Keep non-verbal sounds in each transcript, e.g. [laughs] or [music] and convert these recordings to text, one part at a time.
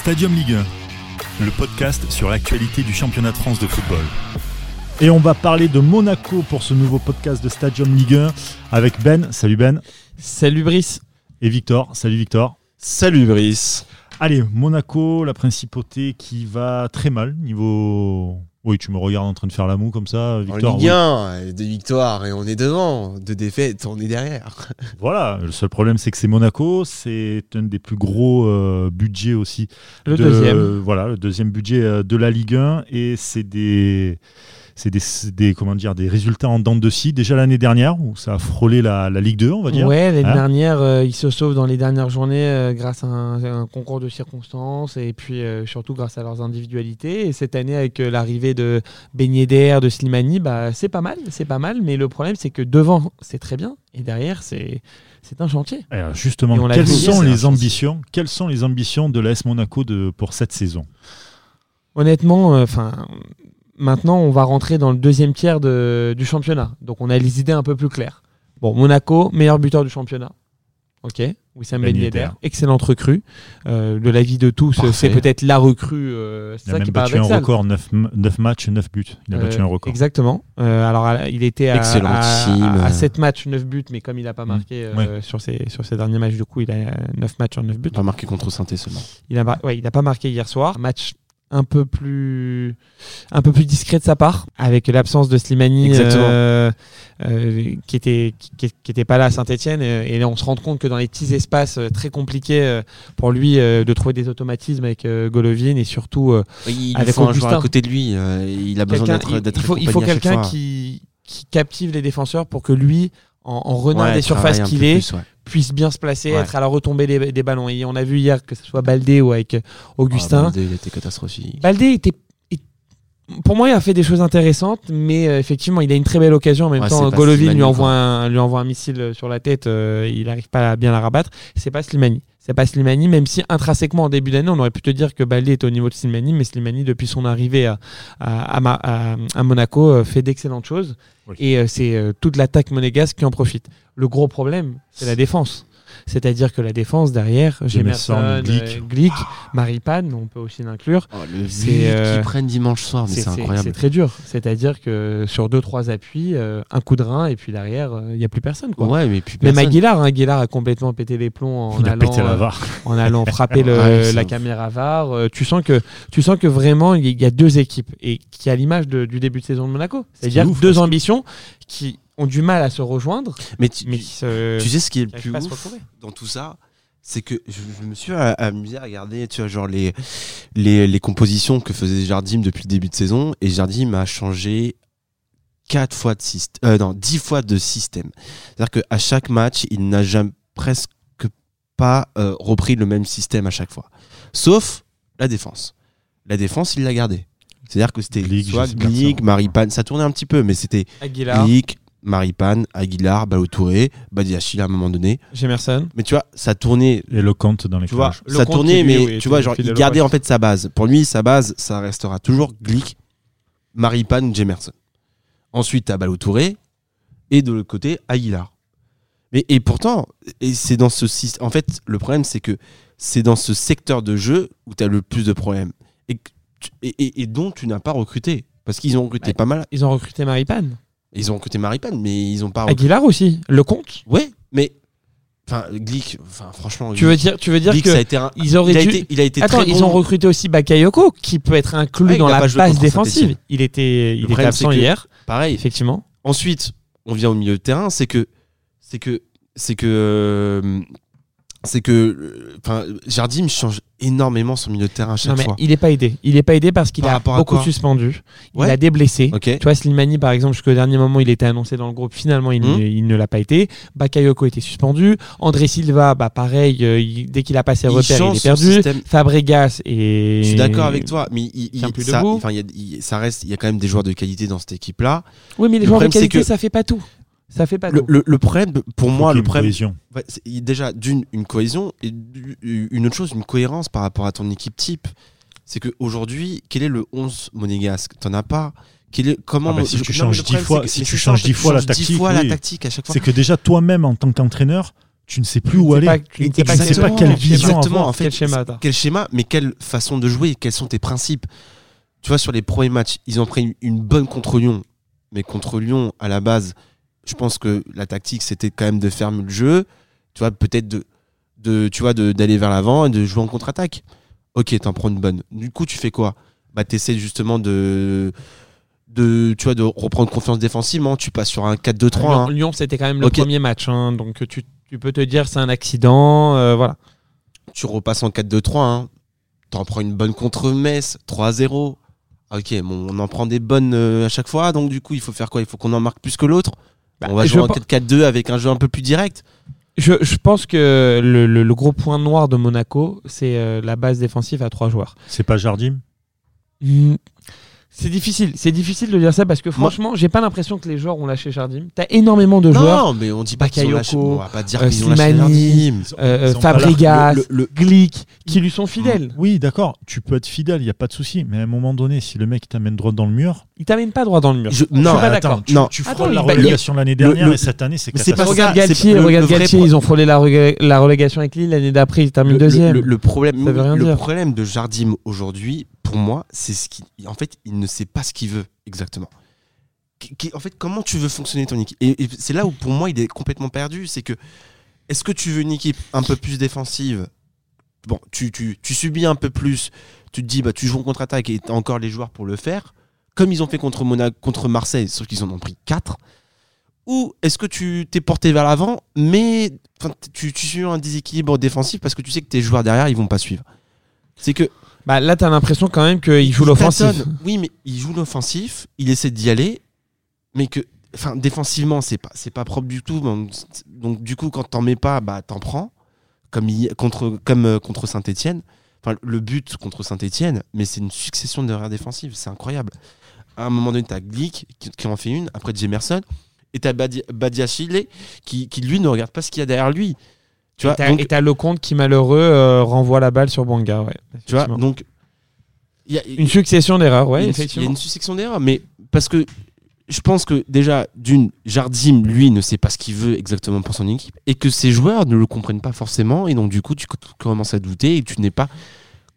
Stadium Ligue 1, le podcast sur l'actualité du championnat de France de football. Et on va parler de Monaco pour ce nouveau podcast de Stadium Ligue 1 avec Ben. Salut Ben. Salut Brice. Et Victor. Salut Victor. Salut Brice. Allez, Monaco, la principauté qui va très mal niveau. Oui, tu me regardes en train de faire la moue comme ça, Victor. En Ligue 1, deux victoires et on est devant, deux défaites, on est derrière. [laughs] Voilà, le seul problème c'est que c'est Monaco, c'est un des plus gros euh, budgets aussi. Le de- deuxième. Voilà, le deuxième budget euh, de la Ligue 1 et c'est des. C'est des, des- comment dire, des résultats en dents de scie. Déjà l'année dernière, où ça a frôlé la, la Ligue 2, on va dire. Ouais, l'année Hein dernière, euh, il se sauve dans les dernières journées euh, grâce à un, un concours de circonstances et puis euh, surtout grâce à leurs individualités. Et cette année, avec l'arrivée de Ben Yedder, de Slimani, bah, c'est pas mal, c'est pas mal. Mais le problème, c'est que devant, c'est très bien et derrière, c'est c'est un chantier. Alors, justement, quelles sont les chantier. ambitions Quelles sont les ambitions de l'AS Monaco de, pour cette saison? Honnêtement, euh, enfin. Maintenant, on va rentrer dans le deuxième tiers de- du championnat. Donc, on a les idées un peu plus claires. Bon, Monaco, meilleur buteur du championnat. Ok. Wissam Ben Yedder. Excellente recrue. Euh, de l'avis de tous, Parfait. c'est peut-être la recrue. euh, c'est Il a ça même qui battu un record, 9, matchs, 9 buts. Il a Euh, battu un record. Exactement. Euh, alors, il était à, Excellentissime. à, à 7 matchs, 9 buts, mais comme il n'a pas marqué euh, Mm. Ouais. sur, ses, sur ses derniers matchs, du coup, il a 9 matchs en 9 buts. Pas marqué contre Saint seulement. Il a, mar- ouais, il a pas marqué hier soir. Match un peu plus un peu plus discret de sa part avec l'absence de Slimani euh, euh, qui était qui, qui était pas là à Saint-Etienne et on se rend compte que dans les petits espaces euh, très compliqués euh, pour lui euh, de trouver des automatismes avec euh, Golovin et surtout euh, Il Avec faut un joueur Augustin. à côté de lui. il a besoin d'être il, il faut, il faut quelqu'un qui qui captive les défenseurs pour que lui en, en renard Ouais, des surfaces qu'il est plus, ouais. puisse bien se placer Ouais. être à la retombée des, des ballons et on a vu hier que ce soit Baldé ou avec euh, Augustin Ah, Baldé, il était catastrophique. Baldé était. Pour moi, il a fait des choses intéressantes, mais euh, effectivement, il a une très belle occasion. En même Ouais, temps, Golovin lui envoie, quoi. un, lui envoie un missile euh, sur la tête, euh, il n'arrive pas à bien la rabattre. C'est pas Slimani. C'est pas Slimani, même si intrinsèquement, en début d'année, on aurait pu te dire que Baldé est au niveau de Slimani, mais Slimani, depuis son arrivée à, à, à Ma- à- à Monaco, euh, fait d'excellentes choses. Oui. Et euh, c'est euh, toute l'attaque monégasque qui en profite. Le gros problème, c'est la défense. C'est-à-dire que la défense derrière, Jemerson, Jemerson, Glick. euh, Glick, Maripane, on peut aussi l'inclure. Oh, le C'est, euh, qu'ils prennent dimanche soir, mais C'est- c'est C'est incroyable. très dur. C'est-à-dire que sur deux trois appuis, euh, un coup de rein et puis derrière, il n'y a plus personne. Quoi. Ouais, mais puis Même personne. Aguilar, hein, Aguilar a complètement pété les plombs en, Il allant, pété la euh, VAR. en allant [laughs] frapper le- Ouais, c'est la caméra VAR. Euh, tu, sens que, tu sens que vraiment, il y, a deux équipes et qui a l'image du début de saison de Monaco. C'est-à-dire deux ambitions qui ont du mal à se rejoindre, Mais tu, mais qui se, tu sais ce qui est le plus ouf dans tout ça c'est que je, je me suis amusé à regarder tu vois genre les, les, les compositions que faisait Jardim depuis le début de saison et Jardim a changé quatre fois de système non 10 fois de système. C'est à dire qu'à chaque match il n'a jamais presque pas euh, repris le même système à chaque fois. Sauf la défense. La défense il l'a gardé c'est à dire que c'était Glick, soit Glick. Maripane ça tournait un petit peu mais c'était Aguilar, Glick Maripane Aguilar Balotouré Badiachil à un moment donné Jemerson. mais tu vois, ça tournait, Et dans les tu vois, cages. Le ça tournait, mais oui, tu vois, genre, il gardait en fait sa base. Pour lui, sa base, ça restera toujours Glick, Maripane, Jemerson. Ensuite, t'as Balotouré, et de l'autre côté, Aguilar. Mais, et pourtant, et c'est dans ce système. En fait, le problème, c'est que c'est dans ce secteur de jeu où tu as le plus de problèmes. Et, et, et- et dont tu n'as pas recruté. Parce qu'ils ont recruté Ouais. pas mal. Ils ont recruté Maripane. Ils ont recruté Maripane, mais ils ont pas recruté. Aguilar aussi. Le compte. Ouais, mais. Enfin, Glick, enfin, franchement. Tu veux dire, tu veux dire Glick, que ça a été un- ils auraient il a dû- été, il a été Attends, très ils ont recruté aussi Bakayoko, qui peut être inclus Ouais, dans la base défensive. Il était, il était absent que- hier, Pareil. effectivement. Ensuite, on vient au milieu de terrain, c'est que c'est que c'est que euh, c'est que euh, enfin Jardim change énormément son milieu de terrain à chaque Non, mais fois. il n'est pas aidé. Il n'est pas aidé parce qu'il Par a beaucoup suspendu. Ouais. Il a des blessés. OK. Tu vois, Slimani, par exemple, jusqu'au dernier moment, il était annoncé dans le groupe. Finalement, il, ne- il ne l'a pas été. Bakayoko était suspendu. André Silva, bah, pareil, euh, il- dès qu'il a passé repère, il est perdu. système. Fabregas et. Je suis d'accord avec toi, mais il, il- plus ça, y a- ça reste, il y a quand même des joueurs de qualité dans cette équipe-là. Oui, mais les Le joueurs de qualité, que- ça fait pas tout. Ça fait pas Le, le- le problème, pour moi, le problème, cohésion. Ouais, déjà d'une une cohésion et une autre chose une cohérence par rapport à ton équipe type c'est qu'aujourd'hui quel est le 11 monégasque? T'en as pas Quel est, comment Ah bah, si je- tu non, changes dix problème, fois- c'est que- si tu changes en fait, dix fois la tactique, fois oui. la tactique à chaque fois C'est que déjà toi-même en tant qu'entraîneur, tu ne sais plus où aller. pas- tu ne sais pas Exactement. quel- quelle quel vision schéma- avoir. en fait, Quel schéma Quel schéma, mais quelle façon de jouer, quels sont tes principes? Tu vois, sur les premiers matchs, ils ont pris une, une bonne contre Lyon, mais contre Lyon, à la base, je pense que la tactique, c'était quand même de fermer le jeu, tu vois, peut-être de, de, tu vois, d'aller vers l'avant et de jouer en contre-attaque. Ok, t'en prends une bonne. Du coup, tu fais quoi? Bah, t'essaies justement de, de, tu vois, de reprendre confiance défensivement. Tu passes sur un 4-2-3. Lyon, hein. Lyon, c'était quand même le premier match, hein, donc tu, tu peux te dire c'est un accident, euh, voilà. tu repasses en 4-2-3, hein. t'en prends une bonne contre Metz, 3-0. Ok, bon, on en prend des bonnes euh, à chaque fois, donc du coup, il faut faire quoi? Il faut qu'on en marque plus que l'autre Bah, On va jouer en pen- 4-4-2 avec un jeu un peu plus direct Je, je pense que le, le- le gros point noir de Monaco, c'est euh, la base défensive à trois joueurs. C'est pas Jardim? C'est difficile, c'est difficile de dire ça parce que franchement, j'ai pas l'impression que les joueurs ont lâché Jardim. T'as énormément de joueurs, Non, mais on dit pas qu'ils ont lâché. On va pas dire euh, qu'ils ont lâché Slimani, Jardim. euh, pas Fabregas, Le- le- Glick, qui lui sont fidèles. Oui, d'accord, tu peux être fidèle, il n'y a pas de souci. Mais à un moment donné, si le mec t'amène droit dans le mur, Ils t'amènent pas droit dans le mur. Je- Je non, suis pas attends, d'accord. tu, Non. tu Attends, frôles la il- relégation l'année dernière le- et cette année, c'est Mais c'est pas catastrophique. Regarde ça, c'est Galtier, regarde Galtier, ils ont frôlé la, relégation avec Lille l'année d'après, ils terminent deuxième. le- problème, Ça veut rien le problème de Jardim aujourd'hui, pour moi, c'est ce qui, en fait, il ne sait pas ce qu'il veut exactement. En fait, comment tu veux fonctionner ton équipe? Et, c'est là où, pour moi, il est complètement perdu. C'est que, est-ce que tu veux une équipe un peu plus défensive? Bon, tu, tu, subis un peu plus. Tu te dis, bah, tu joues en contre-attaque et tu encore les joueurs pour le faire, comme ils ont fait contre Monaco, contre Marseille, sauf qu'ils en ont pris 4. Ou est-ce que tu t'es porté vers l'avant, mais tu, tu suis un déséquilibre défensif parce que tu sais que tes joueurs derrière, ils vont pas suivre. C'est que Bah, là, t'as l'impression quand même qu'il joue l'offensif. Oui, mais il joue l'offensif, il essaie d'y aller, mais que, enfin, défensivement, c'est pas, c'est pas propre du tout. Donc, donc, du coup, quand t'en mets pas, bah, t'en prends, comme il- contre, comme euh, contre Saint-Etienne. Enfin, le but contre Saint-Etienne, mais c'est une succession d'erreurs défensives, c'est incroyable. À un moment donné, t'as Glick qui, qui en fait une, après Jemerson, et t'as Badi- Badiachile qui, qui, lui, ne regarde pas ce qu'il y a derrière lui. Tu vois, et t'as- Lecomte qui, malheureux, euh, renvoie la balle sur Banga. Ouais, tu vois, donc. il y a- une succession d'erreurs, ouais, il y a une succession d'erreurs, mais parce que je pense que déjà, d'une, Jardim, lui, ne sait pas ce qu'il veut exactement pour son équipe, et que ses joueurs ne le comprennent pas forcément, et donc du coup, tu co- commences à douter, et tu n'es pas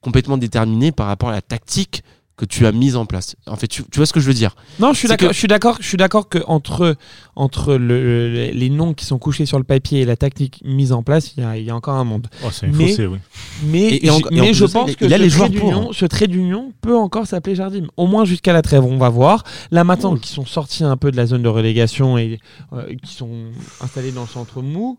complètement déterminé par rapport à la tactique que tu as mise en place. En fait, tu, tu vois ce que je veux dire? Non, je suis d'accord. que- Je suis d'accord. Je suis d'accord que entre entre le- le- les noms qui sont couchés sur le papier et la tactique mise en place, il y a, il y a encore un monde. Oh, c'est un Mais- fossé, oui. Mais, Et- et en- en je pense il- que il a ce, les trait joueurs d'union- pour, hein. ce trait d'union peut encore s'appeler Jardim. Au moins jusqu'à la trêve, on va voir. Là maintenant, qui sont sortis un peu de la zone de relégation et euh, qui sont installés dans le centre mou.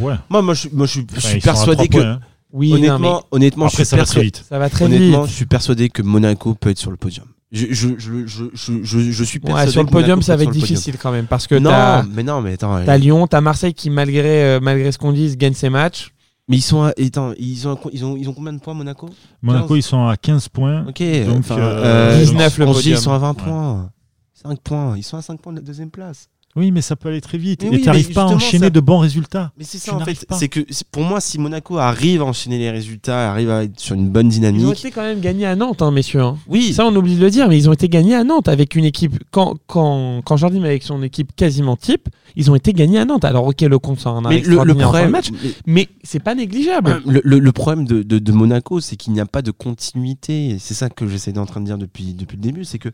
Ouais. Moi, moi, je, moi, je suis- je persuadé que, points, hein. Oui, non, honnêtement, mais honnêtement, Après, je suis ça va très persuadé- vite. ça va très Honnêtement, vite. je suis persuadé que Monaco peut être sur le podium. Je, je, je, je, je, je- je suis Ouais, persuadé sur le que podium, ça va être difficile quand même parce que Non, t'as mais non, mais attends. t'as Lyon, t'as Marseille qui malgré euh, malgré ce qu'on dise gagne ses matchs. Mais ils sont, à- attends, ils ont, ils ont, ils ont combien de points Monaco? Monaco, 15. ils sont à 15 points. Ok. Donc, enfin, euh, 19 le podium. ils sont à 20 Ouais. points. 5 points. Ils sont à 5 points de la deuxième place. Oui, mais ça peut aller très vite. Mais et oui, tu n'arrives pas à enchaîner ça- de bons résultats. Mais c'est Tu ça en fait. C'est que pour moi, si Monaco arrive à enchaîner les résultats, arrive à être sur une bonne Ils ont dynamique. été quand même gagnés à Nantes, hein, messieurs. hein. Oui. Ça, on oublie de le dire, mais ils ont été gagnés à Nantes avec une équipe. Quand, quand, quand Jardim avec son équipe quasiment type, ils ont été gagnés à Nantes. Alors, ok, le compte sort un arrêt mais le, le extraordinaire en fin de problème, match, mais- mais c'est pas négligeable. Le, le- le problème de, de- de Monaco, c'est qu'il n'y a pas de continuité. C'est ça que j'essaie d'en train de dire depuis, depuis le début. C'est que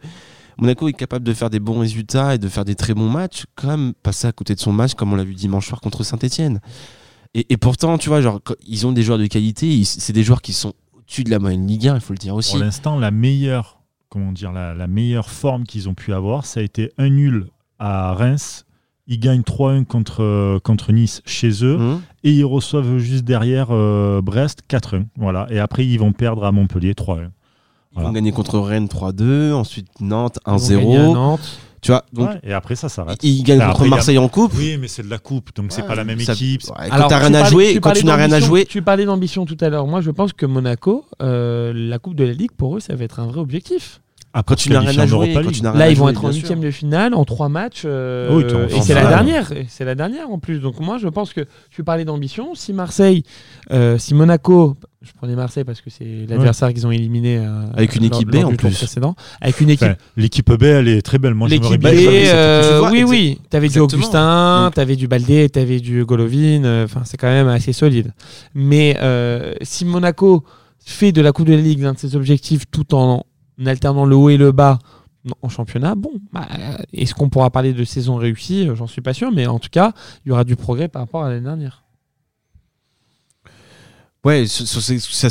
Monaco est capable de faire des bons résultats et de faire des très bons matchs, comme passer à côté de son match, comme on l'a vu dimanche soir contre Saint-Etienne. Et, et pourtant, tu vois, genre, quand- ils ont des joueurs de qualité. C'est des joueurs qui sont au-dessus de la moyenne Ligue 1, il faut le dire aussi. Pour l'instant, la meilleure, comment dire, la, la meilleure forme qu'ils ont pu avoir, ça a été un nul à Reims. Ils gagnent 3-1 contre, contre Nice chez eux Hum. et ils reçoivent juste derrière euh, Brest 4-1. Voilà. Et après, ils vont perdre à Montpellier 3-1. Ils Voilà. vont gagner contre Rennes 3-2, ensuite Nantes Ils ont gagné à 1-0. Nantes. Tu vois, donc Ouais, et après, ça s'arrête. ils gagnent Ah, contre après, a- Marseille en coupe. Oui, mais c'est de la coupe, donc c'est Ouais, pas la même ça- équipe. Ouais, quand Alors, t'as tu rien à jouer, quand parlais tu n'as rien à jouer, Tu parlais d'ambition tout à l'heure. Moi, je pense que Monaco, euh, la Coupe de la Ligue, pour eux, ça va être un vrai objectif. Après, quand tu n'as rien à jouer, quand tu n'as rien Là, à ils vont jouer, être en huitième de finale, en trois matchs. euh, Oui, t'es en et c'est la dernière. C'est la dernière en plus. Donc moi, je pense que tu parlais d'ambition. Si Marseille, euh, si Monaco, je prenais Marseille parce que c'est l'adversaire qu'ils ont éliminé euh, Avec une lors- équipe B, lors en plus. précédent. Avec une équipe Enfin, L'équipe B, elle est très belle. Moi, L'équipe B, vois, oui, oui. T'avais du. Augustin, t'avais du Baldé, t'avais du Golovin. Enfin, c'est quand même assez solide. Mais si Monaco fait de la Coupe de la Ligue l'un de ses objectifs tout en alternant le haut et le bas en championnat, bon, bah, est-ce qu'on pourra parler de saison réussie? J'en suis pas sûr, mais en tout cas, il y aura du progrès par rapport à l'année dernière. Ouais, ces- ça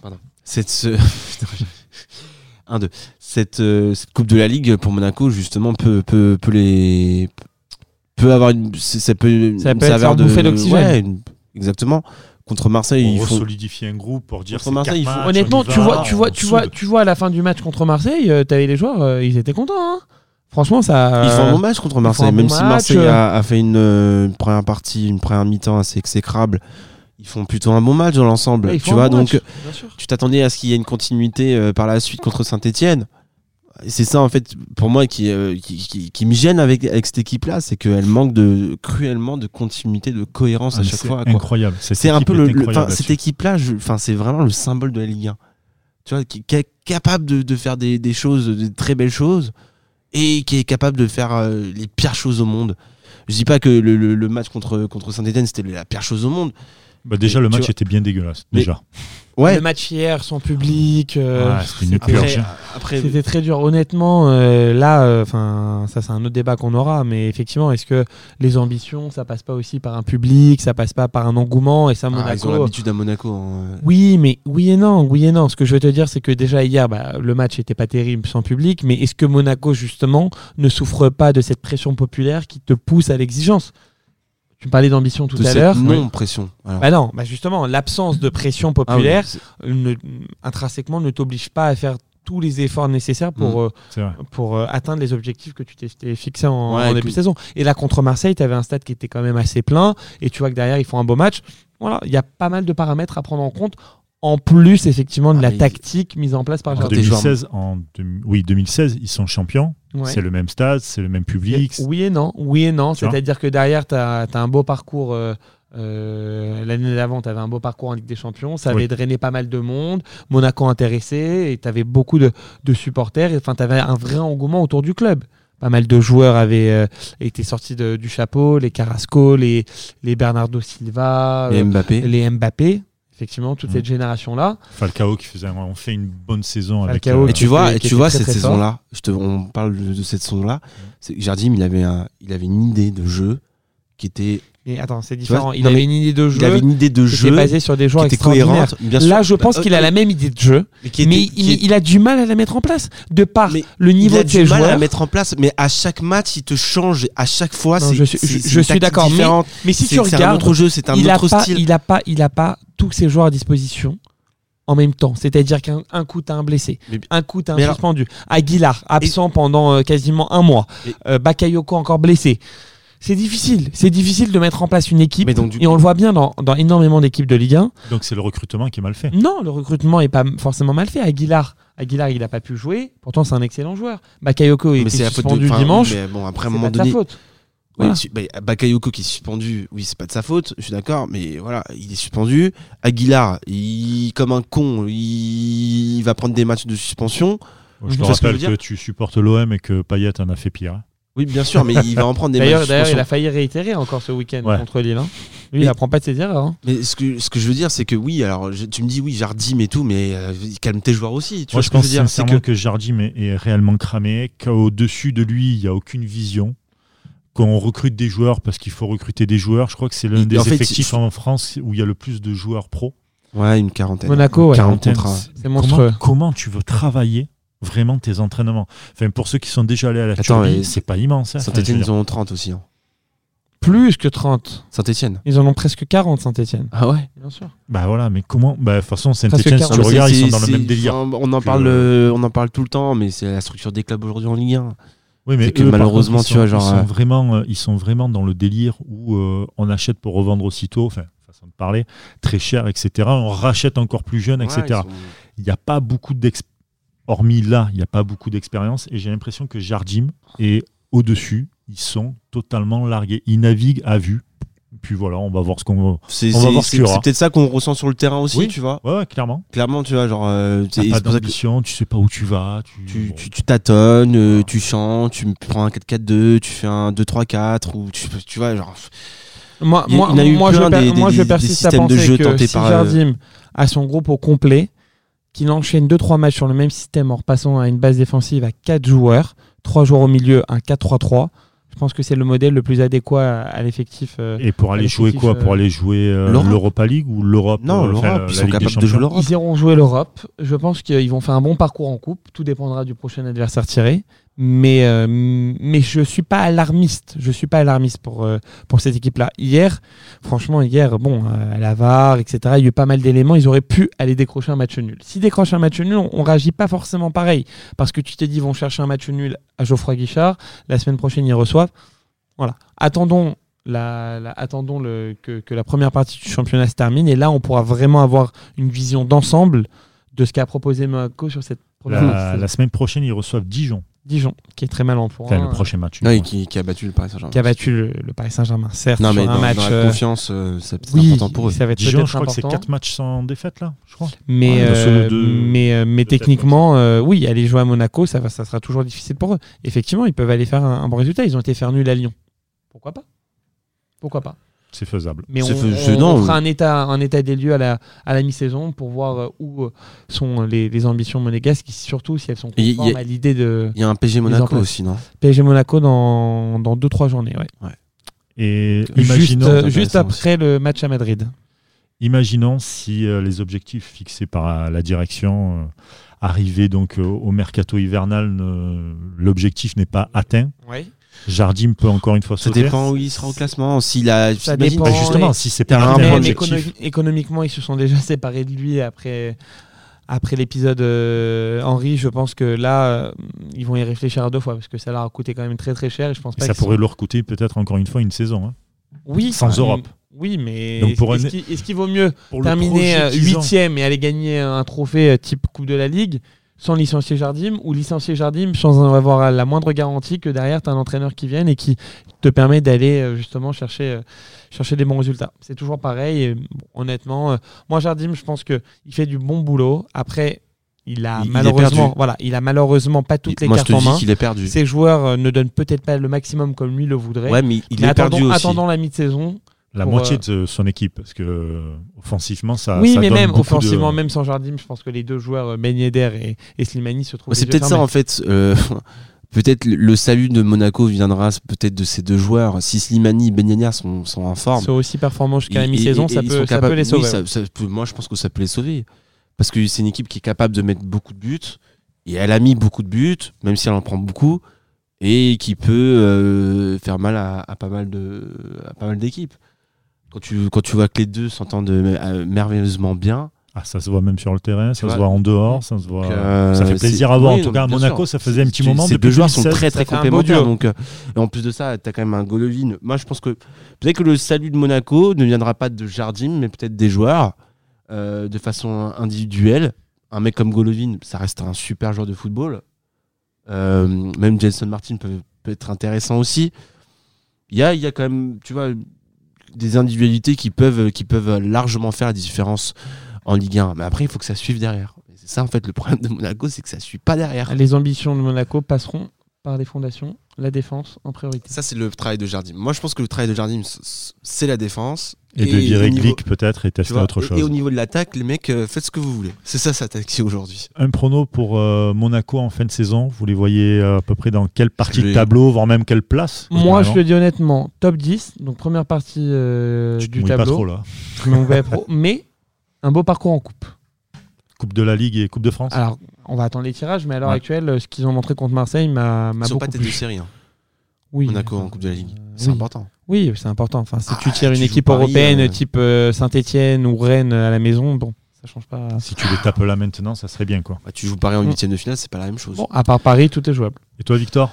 pardon. Cette, ce- [laughs] un, deux. Cette, euh, cette Coupe de la Ligue pour Monaco, justement, peut, peut, peut les. peut avoir une. Ça peut, Ça peut saveur de. d'oxygène. Ouais, une- exactement. Contre Marseille, Pour font. solidifier un groupe, pour dire Contre Marseille, il faut- matchs, Honnêtement, tu va, vois, tu vois, tu vois, tu vois, à la fin du match contre Marseille, euh, t'avais les joueurs, euh, ils étaient contents. hein. Franchement, ça. Ils font un bon match contre Marseille, même bon si match, Marseille euh. a, a fait une, euh, une première partie, une première mi-temps assez exécrable. Ils font plutôt un bon match dans l'ensemble. Ouais, tu vois, bon donc tu t'attendais à ce qu'il y ait une continuité euh, par la suite contre Saint-Etienne. C'est ça en fait pour moi qui, euh, qui, qui- qui me gêne avec, avec cette équipe-là, c'est qu'elle manque de cruellement de continuité, de cohérence Ah, à chaque fois. quoi. incroyable. Cette C'est un équipe peu le, le- cette équipe-là, je- enfin c'est vraiment le symbole de la Ligue 1. Tu vois, qui, qui est capable de, de faire des, des choses, de très belles choses, et qui est capable de faire euh, les pires choses au monde. Je dis pas que le, le- le match contre, contre Saint-Etienne c'était la pire chose au monde. Bah, déjà, le match vois- était bien dégueulasse. Mais- Déjà. Ouais. Le match hier, sans public. euh, Ouais, c'était une c'était- purge. Après, après C'était très dur. Honnêtement, euh, là, enfin, ça c'est un autre débat qu'on aura, mais effectivement, est-ce que les ambitions, ça passe pas aussi par un public, ça passe pas par un engouement et ça, ah, Monaco. ils ont l'habitude à Monaco. hein. Oui, mais oui et non, oui et non. Ce que je veux te dire, c'est que déjà hier, bah, le match n'était pas terrible sans public, mais est-ce que Monaco justement ne souffre pas de cette pression populaire qui te pousse à l'exigence? Tu parlais d'ambition tout de à l'heure. non pression. Alors. Bah non, bah justement, l'absence de pression Ah oui, populaire ne- intrinsèquement ne t'oblige pas à faire tous les efforts nécessaires pour, Mm. euh, pour euh, atteindre les objectifs que tu t'es fixés en, Ouais, en début de saison. Et là, contre Marseille, tu avais un stade qui était quand même assez plein, et tu vois que derrière, ils font un beau match. Voilà, il y a pas mal de paramètres à prendre en compte, en plus, effectivement, de Ah, la tactique mise en place par En Quand Jardin. t'es joueur- 2016, en deux- oui, 2016, ils sont champions. Ouais. C'est le même stade, c'est le même public. Et- Oui et non, oui et non. C'est-à-dire que derrière, tu as, un beau parcours. euh, euh, L'année d'avant, tu avais un beau parcours en Ligue des Champions. Ça avait Oui. drainé pas mal de monde. Monaco intéressé. Et tu avais beaucoup de, de supporters. Enfin, tu avais un vrai engouement autour du club. Pas mal de joueurs avaient euh, été sortis de- du chapeau. Les Carrasco, les, les Bernardo Silva, euh, Mbappé. les Mbappé. Effectivement, toute Mm. cette génération-là. Falcao qui faisait, on fait une bonne saison avec. Euh, Et tu vois, et tu vois très, cette très saison-là, je te, on parle de, de cette saison-là, c'est que Jardim, il avait, un, il avait une idée de jeu qui était. Mais attends, c'est vois, différent. Il avait une idée de Il jeu avait une idée de jeu était basée sur des joueurs qui était cohérente. Bien sûr. Là, je pense Bah, qu'il a euh, la même idée de jeu, mais il, il a du mal à la mettre en place de par Mais le il niveau a de du ses mal à joueurs. la mettre en place, mais à chaque match, il te change. À chaque fois, c'est je suis- je- je d'accord, mais- si tu c'est un regardes, autre jeu, c'est un il a autre pas, style. il a pas, il a pas tous ses joueurs à disposition en même temps. C'est-à-dire qu'un un coup t'as un blessé, Mais- un coup t'as un suspendu, Aguilar absent pendant euh, quasiment un mois, Et- euh, Bakayoko encore blessé. C'est difficile, c'est difficile de mettre en place une équipe. Mais donc, du et on le voit bien dans, dans énormément d'équipes de Ligue 1. Donc c'est le recrutement qui est mal fait. Non, le recrutement est pas forcément mal fait. Aguilar, Aguilar, il n'a pas pu jouer. Pourtant, c'est un excellent joueur. Bakayoko de. suspendu dimanche. Mais bon, après, à un moment pas de sa donné. faute. Oui, Voilà. bah, Bakayoko qui est suspendu, oui, c'est pas de sa faute, je suis d'accord, mais voilà, il est suspendu. Aguilar, il, comme un con, il, il va prendre des matchs de suspension. Je Tu te que rappelle que, dire tu supportes l'OM et que Payet en a fait pire. Oui, bien sûr, mais il va en prendre des matchs D'ailleurs, d'ailleurs, il a failli réitérer encore ce week-end Ouais. contre Lille. hein. Lui, Mais- il apprend pas de ses erreurs. hein. Mais ce que, ce que je veux dire, c'est que oui, alors je- tu me dis oui, Jardim et tout, mais euh, calme tes joueurs aussi. Tu Moi, vois je ce que je pense veux dire C'est sincèrement que que, Jardim est, est réellement cramé, qu'au-dessus de lui, il n'y a aucune vision, qu'on recrute des joueurs parce qu'il faut recruter des joueurs. Je crois que c'est l'un des en fait, effectifs en France où il y a le plus de joueurs pro. ouais, une quarantaine. Monaco, ouais. Quarantaine. C'est monstrueux. Comment, comment tu veux travailler vraiment tes entraînements Enfin, pour ceux qui sont déjà allés à la Attends, Turbie, c'est pas immense. hein. Saint-Etienne, ils en ont 30 aussi. hein. Plus que 30. Saint-Etienne. Ils en ont presque 40, Saint-Etienne. Ah ouais? Bien sûr. Bah voilà, mais comment Bah de toute façon, Saint-Etienne, si 40. tu regardes, ils sont dans le même délire. enfin, on en Que- parle, euh, on en parle tout le temps, mais c'est la structure des clubs aujourd'hui en Ligue 1. Oui, mais C'est que eux, malheureusement, contre, ils tu vois, genre, ils sont, euh, vraiment, euh, ils sont vraiment dans le délire où euh, on achète pour revendre aussitôt, enfin, façon de parler, très cher, etc. On rachète encore plus jeune, etc. Ouais, ils sont- Il n'y a pas beaucoup d'ex... Hormis là, il n'y a pas beaucoup d'expérience et j'ai l'impression que Jardim est au-dessus. Ils sont totalement largués. Ils naviguent à vue. puis voilà, on va voir ce qu'on. C'est On va c'est- voir ce c'est- qu'il y aura. c'est peut-être ça qu'on ressent sur le terrain aussi, Oui. tu vois. Ouais, ouais, clairement. Clairement, tu vois, genre. euh, T'as pas ça que d'ambition, tu sais pas où tu vas. Tu, tu, bon. tu, tu tâtonnes, euh, Voilà. tu chantes, tu prends un 4-4-2, tu fais un 2-3-4, ou tu, tu vois, genre. Moi, a- moi, moi, je, per- des- moi, des- je des persiste à systèmes de penser jeu que si par, euh, Jardim a son groupe au complet, qu'il enchaîne 2-3 matchs sur le même système en repassant à une base défensive à 4 joueurs, 3 joueurs au milieu, un 4-3-3, je pense que c'est le modèle le plus adéquat à, l'effectif. euh, Et pour aller jouer quoi Pour euh, aller jouer euh, l'Europa League ou l'Europe Non, euh, l'Europe, ils sont capables de jouer l'Europe. Ils iront jouer l'Europe. Je pense qu'ils vont faire un bon parcours en coupe. Tout dépendra du prochain adversaire tiré. Mais, euh, mais je suis pas alarmiste. Je suis pas alarmiste pour, euh, pour cette équipe-là. Hier, franchement, hier, bon, euh, à la VAR, etc., il y a eu pas mal d'éléments. Ils auraient pu aller décrocher un match nul. S'ils décrochent un match nul, on, on réagit pas forcément pareil. Parce que tu t'es dit, ils vont chercher un match nul à Geoffroy Guichard. La semaine prochaine, ils reçoivent. Voilà. Attendons la, la- attendons le, que, que la première partie du championnat se termine et là on pourra vraiment avoir une vision d'ensemble de ce qu'a proposé Monaco sur cette première La, saison. la semaine prochaine, ils reçoivent Dijon. Dijon qui est très mal en point Enfin, le prochain match. Non, et qui, qui a battu le Paris Saint-Germain. qui a battu le, le Paris Saint-Germain certes Non, mais sur dans, un match dans la euh, confiance, euh, c'est oui important pour eux. ça va être Dijon, je crois que c'est important. 4 matchs sans défaite là, je crois. mais Ouais, euh, de- mais euh, mais tête techniquement euh, oui aller jouer à Monaco ça va ça sera toujours difficile pour eux effectivement ils peuvent aller faire un, un bon résultat ils ont été faire nul à Lyon pourquoi pas? Pourquoi pas? C'est faisable. Mais on, fera oui. un état, un état des lieux à la, à la mi-saison pour voir euh, où euh, sont les, les ambitions monégasques, surtout si elles sont Et il y a- conformes à l'idée de Il y a un PG Monaco aussi, non? PSG Monaco dans 2-3 journées. ouais. Et Juste, imaginons, euh, juste après le match à Madrid. imaginons si euh, les objectifs fixés par la direction euh, arrivaient donc euh, au mercato hivernal, l'objectif n'est pas atteint. Jardim peut encore une fois Ça sauter. dépend où il sera au classement. S'il a. Ça dépend. Bah, justement, si c'est pas un Même écono- économiquement, ils se sont déjà [laughs] séparés de lui après, après l'épisode euh, Henri. Je pense que là, euh, ils vont y réfléchir à deux fois parce que ça leur a coûté quand même très très cher. Et je pense pas ça pourrait sont- leur coûter peut-être encore une fois une saison. hein. oui, sans enfin, Europe. Oui, mais est-ce un- qu'il vaut mieux terminer ont. huitième et aller gagner un trophée euh, type Coupe de la Ligue sans licencier Jardim ou licencier Jardim sans avoir la moindre garantie que derrière tu as un entraîneur qui vienne et qui te permet d'aller euh, justement chercher, euh, chercher des bons résultats. C'est toujours pareil. et, bon, honnêtement, euh, moi Jardim, je pense que il fait du bon boulot. Après, il a Il- malheureusement, perdu. voilà, il a malheureusement pas toutes les Moi, je cartes te en main. qu'il est perdu. Ses joueurs ne donnent peut-être pas le maximum comme lui le voudrait. Ouais, mais il mais est attendons, perdu aussi. attendons la mi-saison. La pour, moitié euh, de son équipe, parce que euh, offensivement, ça. oui, ça mais donne même offensivement, de- même sans Jardim, je pense que les deux joueurs, euh, Ben Yedder et, et Slimani, se trouvent. C'est peut-être ça en fait. euh, [laughs] peut-être le- salut de Monaco viendra peut-être de ces deux joueurs. Si Slimani et Ben Yedder sont, sont en Ils forme, sont aussi performants jusqu'à la mi-saison, ça, peut, sont ça capables- peut les sauver. oui, ça- ça peut- moi, je pense que ça peut les sauver. Parce que c'est une équipe qui est capable de mettre beaucoup de buts. Et elle a mis beaucoup de buts, même si elle en prend beaucoup. Et qui peut euh, faire mal à, à pas mal de à pas mal d'équipes. Quand tu, quand tu vois que les deux s'entendent euh, merveilleusement bien, Ah, ça se voit même sur le terrain, ça se voit en dehors, ça se voit. euh, ça fait plaisir à voir. oui, en tout cas, à Monaco, sûr. ça faisait un petit moment Ces deux joueurs sont 2016. très très complémentaires. Donc, euh, et en plus de ça, tu as quand même un Golovin. Moi, je pense que peut-être que le salut de Monaco ne viendra pas de Jardim, mais peut-être des joueurs euh, de façon individuelle. Un mec comme Golovin, ça reste un super joueur de football. Euh, même Jenson Martin peut, peut être intéressant aussi. Il y a, il y a quand même, tu vois, des individualités qui peuvent, qui peuvent largement faire la différence en Ligue 1. Mais après, il faut que ça suive derrière. C'est ça, en fait, le problème de Monaco, c'est que ça suit pas derrière. Les ambitions de Monaco passeront par les fondations, la défense en priorité. Ça, c'est le travail de Jardim. Moi, je pense que le travail de Jardim, c'est la défense. Et de virer Glick peut-être et tester vois, autre et- chose. Et, au niveau de l'attaque, les mecs, euh, faites ce que vous voulez. C'est ça sa tactique aujourd'hui. Un prono pour euh, Monaco en fin de saison. Vous les voyez euh, à peu près dans quelle partie Je de tableau, voire même quelle place Moi, je le dis honnêtement, top 10, donc première partie euh, Tu du mouilles pas tableau. trop là. [laughs] mais, pro- un beau parcours en coupe. Coupe de la Ligue et Coupe de France. Alors, on va attendre les tirages, mais à l'heure Ouais. actuelle, ce qu'ils ont montré contre Marseille m'a m'a Ils sont beaucoup pas tête de série. hein. Oui, Monaco en Coupe de la Ligue. C'est oui. important. Oui, c'est important. Enfin, si Ah, tu tires une équipe Paris, européenne euh, type euh, Saint-Etienne ou Rennes à la maison, bon, ça change pas. Si tu les tapes là maintenant, ça serait bien quoi. Bah, tu joues Paris en huitième de finale, c'est pas la même chose. Bon, à part Paris, tout est jouable. Et toi, Victor?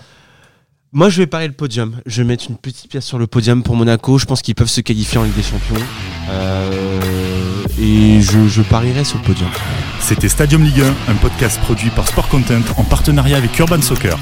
Moi, je vais parier le podium. Je vais mettre une petite pièce sur le podium pour Monaco. Je pense qu'ils peuvent se qualifier en Ligue des Champions. Euh, et je, je parierai sur le podium. C'était Stadium Ligue 1, un podcast produit par Sport Content en partenariat avec Urban Soccer.